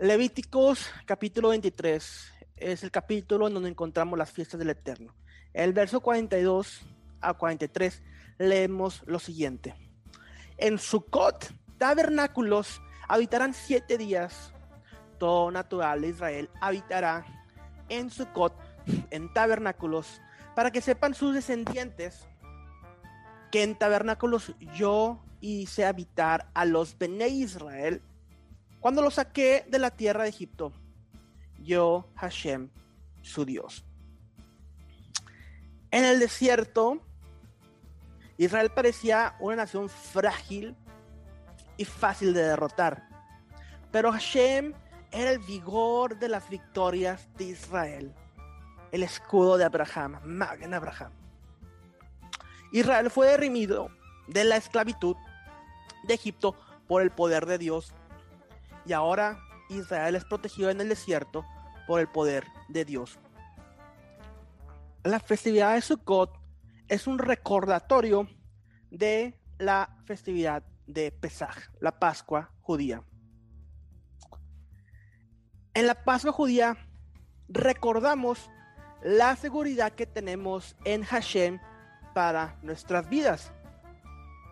Levíticos capítulo 23 es el capítulo en donde encontramos las fiestas del Eterno. El verso 42 a 43 leemos lo siguiente. En Sucot, tabernáculos, habitarán siete días. Todo natural de Israel habitará en Sucot, en tabernáculos, para que sepan sus descendientes que en tabernáculos yo hice habitar a los Bene Israel cuando los saqué de la tierra de Egipto. Yo, Hashem, su Dios. En el desierto, Israel parecía una nación frágil y fácil de derrotar. Pero Hashem era el vigor de las victorias de Israel, el escudo de Abraham, Magen Abraham. Israel fue derrimido de la esclavitud de Egipto por el poder de Dios. Y ahora Israel es protegido en el desierto por el poder de Dios. La festividad de Sukkot es un recordatorio de la festividad de Pesaj, la Pascua judía. En la Pascua judía recordamos la seguridad que tenemos en Hashem para nuestras vidas.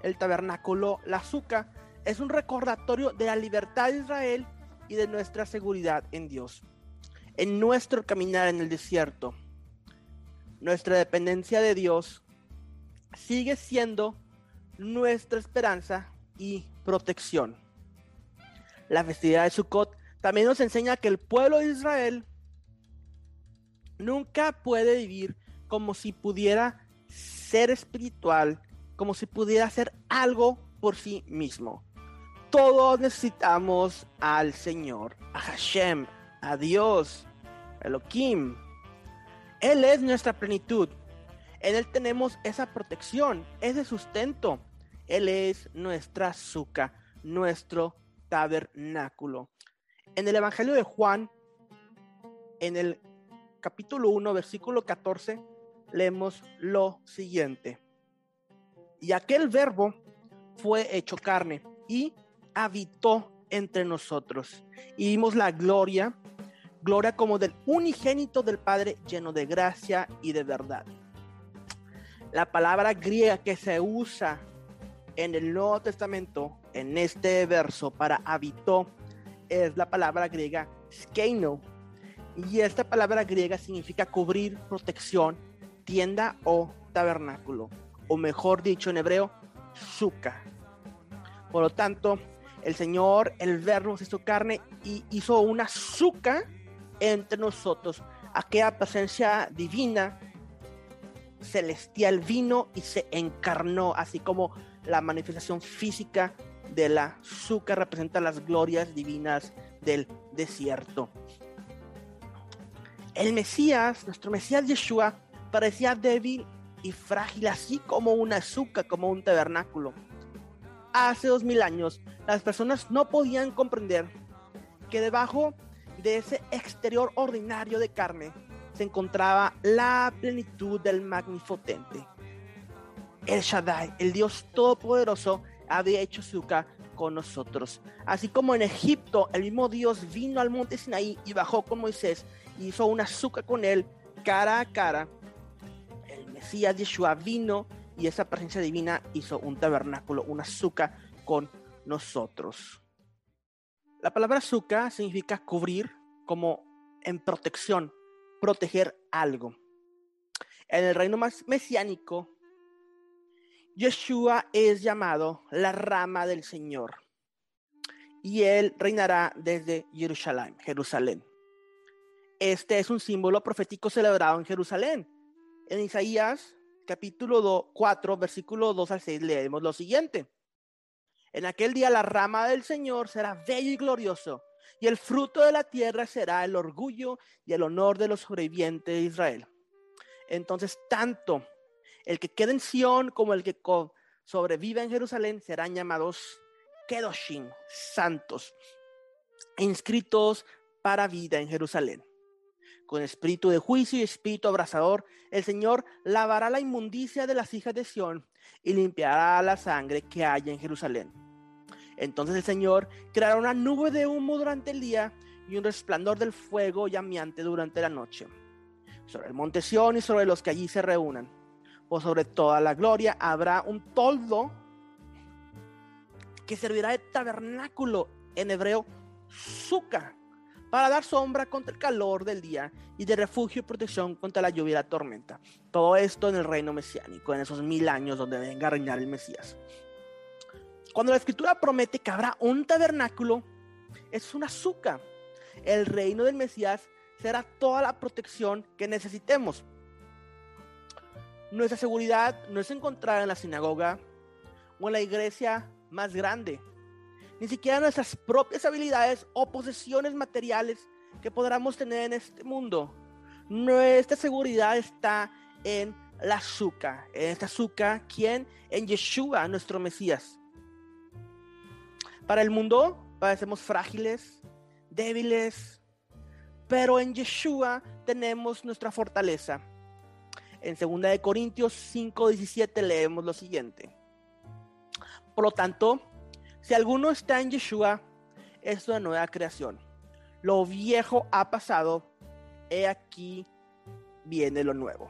El tabernáculo, la azúcar, es un recordatorio de la libertad de Israel y de nuestra seguridad en Dios. En nuestro caminar en el desierto, nuestra dependencia de Dios sigue siendo nuestra esperanza y protección. La festividad de Sukkot también nos enseña que el pueblo de Israel nunca puede vivir como si pudiera ser espiritual, como si pudiera hacer algo por sí mismo. Todos necesitamos al Señor, a Hashem, a Dios, a Elohim. Él es nuestra plenitud. En Él tenemos esa protección, ese sustento. Él es nuestra azúcar, nuestro tabernáculo. En el Evangelio de Juan, en el capítulo 1, versículo 14, leemos lo siguiente. Y aquel verbo fue hecho carne y habitó entre nosotros. Y vimos la gloria, gloria como del unigénito del Padre lleno de gracia y de verdad. La palabra griega que se usa en el Nuevo Testamento, en este verso, para habitó, es la palabra griega skeino. Y esta palabra griega significa cubrir, protección, tienda o tabernáculo, o mejor dicho en hebreo, suka. Por lo tanto, el Señor, el Verbo, se hizo carne y hizo una suka entre nosotros. Aquella presencia divina, celestial vino y se encarnó, así como la manifestación física de la suka representa las glorias divinas del desierto. El Mesías, nuestro Mesías Yeshua, parecía débil y frágil, así como una azúcar, como un tabernáculo. Hace dos mil años, las personas no podían comprender que debajo de ese exterior ordinario de carne se encontraba la plenitud del Magnifotente. El Shaddai, el Dios Todopoderoso, había hecho azúcar con nosotros. Así como en Egipto, el mismo Dios vino al monte Sinaí y bajó con Moisés y hizo una azúcar con él cara a cara Mesías Yeshua vino y esa presencia divina hizo un tabernáculo, una azúcar con nosotros. La palabra azúcar significa cubrir como en protección, proteger algo. En el reino más mesiánico, Yeshua es llamado la rama del Señor y él reinará desde Jerusalén, Jerusalén. Este es un símbolo profético celebrado en Jerusalén en Isaías capítulo 4, versículo 2 al 6 leemos lo siguiente. En aquel día la rama del Señor será bello y glorioso, y el fruto de la tierra será el orgullo y el honor de los sobrevivientes de Israel. Entonces, tanto el que quede en Sión como el que sobreviva en Jerusalén serán llamados Kedoshim, santos, inscritos para vida en Jerusalén con espíritu de juicio y espíritu abrasador, el Señor lavará la inmundicia de las hijas de Sión y limpiará la sangre que hay en Jerusalén. Entonces el Señor creará una nube de humo durante el día y un resplandor del fuego llameante durante la noche, sobre el monte Sión y sobre los que allí se reúnan. Por sobre toda la gloria habrá un toldo que servirá de tabernáculo en hebreo, suka, para dar sombra contra el calor del día y de refugio y protección contra la lluvia y la tormenta. Todo esto en el reino mesiánico, en esos mil años donde venga a reinar el Mesías. Cuando la escritura promete que habrá un tabernáculo, es un azúcar. El reino del Mesías será toda la protección que necesitemos. Nuestra seguridad no es encontrar en la sinagoga o en la iglesia más grande. Ni siquiera nuestras propias habilidades o posesiones materiales que podamos tener en este mundo. Nuestra seguridad está en la azúcar, en esta azúcar, quien en Yeshua, nuestro Mesías. Para el mundo parecemos frágiles, débiles, pero en Yeshua tenemos nuestra fortaleza. En 2 de Corintios 5:17 leemos lo siguiente. Por lo tanto, si alguno está en Yeshua, es una nueva creación. Lo viejo ha pasado, he aquí viene lo nuevo.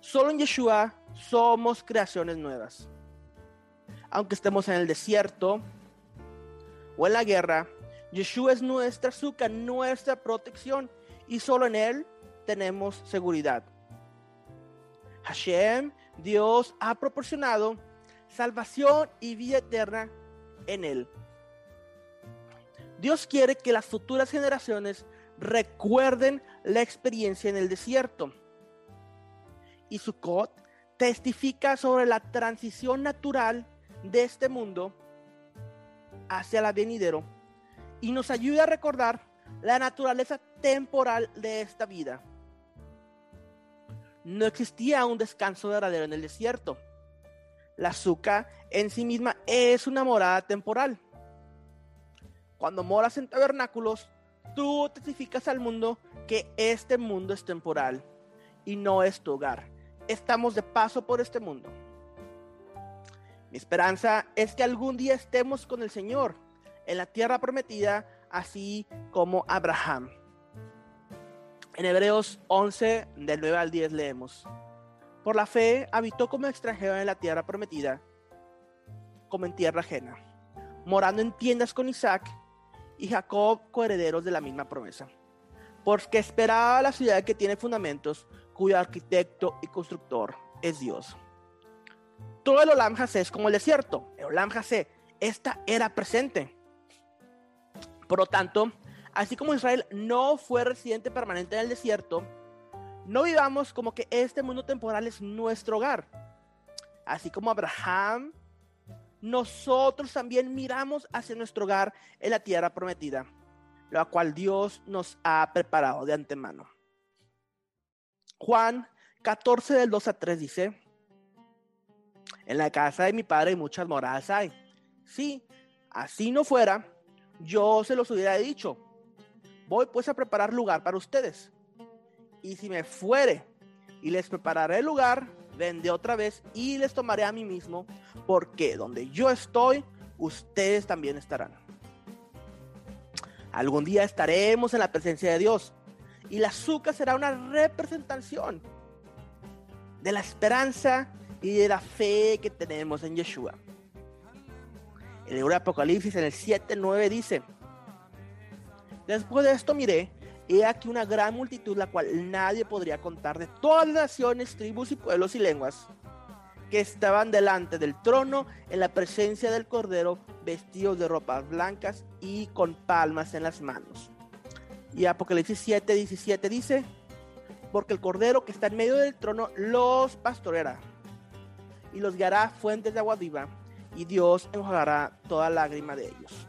Solo en Yeshua somos creaciones nuevas aunque estemos en el desierto o en la guerra, Yeshua es nuestra azúcar, nuestra protección y solo en Él tenemos seguridad. Hashem, Dios ha proporcionado salvación y vida eterna en Él. Dios quiere que las futuras generaciones recuerden la experiencia en el desierto. Y Sukkot testifica sobre la transición natural de este mundo hacia la venidero y nos ayuda a recordar la naturaleza temporal de esta vida. No existía un descanso verdadero en el desierto. La azúcar en sí misma es una morada temporal. Cuando moras en tabernáculos, tú testificas al mundo que este mundo es temporal y no es tu hogar. Estamos de paso por este mundo. Mi esperanza es que algún día estemos con el Señor en la tierra prometida, así como Abraham. En Hebreos 11, del 9 al 10 leemos, por la fe habitó como extranjero en la tierra prometida, como en tierra ajena, morando en tiendas con Isaac y Jacob coherederos de la misma promesa, porque esperaba la ciudad que tiene fundamentos, cuyo arquitecto y constructor es Dios todo el Olam es como el desierto. El Olam Hasé, esta era presente. Por lo tanto, así como Israel no fue residente permanente en el desierto, no vivamos como que este mundo temporal es nuestro hogar. Así como Abraham, nosotros también miramos hacia nuestro hogar en la tierra prometida, la cual Dios nos ha preparado de antemano. Juan 14 del 2 a 3 dice, en la casa de mi padre muchas moradas hay. Si así no fuera, yo se los hubiera dicho. Voy pues a preparar lugar para ustedes. Y si me fuere y les prepararé el lugar, vendré otra vez y les tomaré a mí mismo, porque donde yo estoy, ustedes también estarán. Algún día estaremos en la presencia de Dios y la azúcar será una representación de la esperanza y de la fe que tenemos en Yeshua. El libro de Apocalipsis en el 7.9 dice, después de esto miré, he aquí una gran multitud la cual nadie podría contar de todas las naciones, tribus y pueblos y lenguas que estaban delante del trono en la presencia del Cordero, vestidos de ropas blancas y con palmas en las manos. Y Apocalipsis 7:17 dice, porque el Cordero que está en medio del trono los pastoreará y los guiará fuentes de agua viva, y Dios enjuagará toda lágrima de ellos.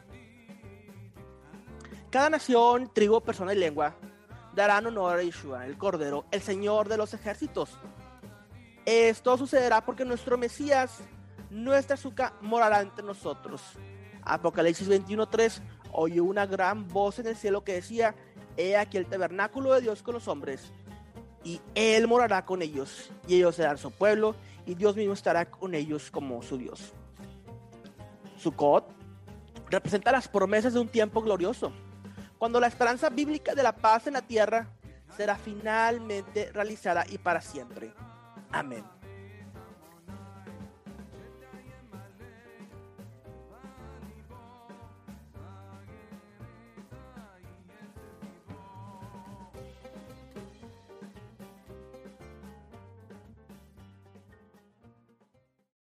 Cada nación, tribu, persona y lengua darán honor a Yeshua, el Cordero, el Señor de los ejércitos. Esto sucederá porque nuestro Mesías, nuestra azúcar, morará entre nosotros. Apocalipsis 21:3 oyó una gran voz en el cielo que decía, he aquí el tabernáculo de Dios con los hombres, y Él morará con ellos, y ellos serán su pueblo, y Dios mismo estará con ellos como su Dios. Sukkot representa las promesas de un tiempo glorioso, cuando la esperanza bíblica de la paz en la tierra será finalmente realizada y para siempre. Amén.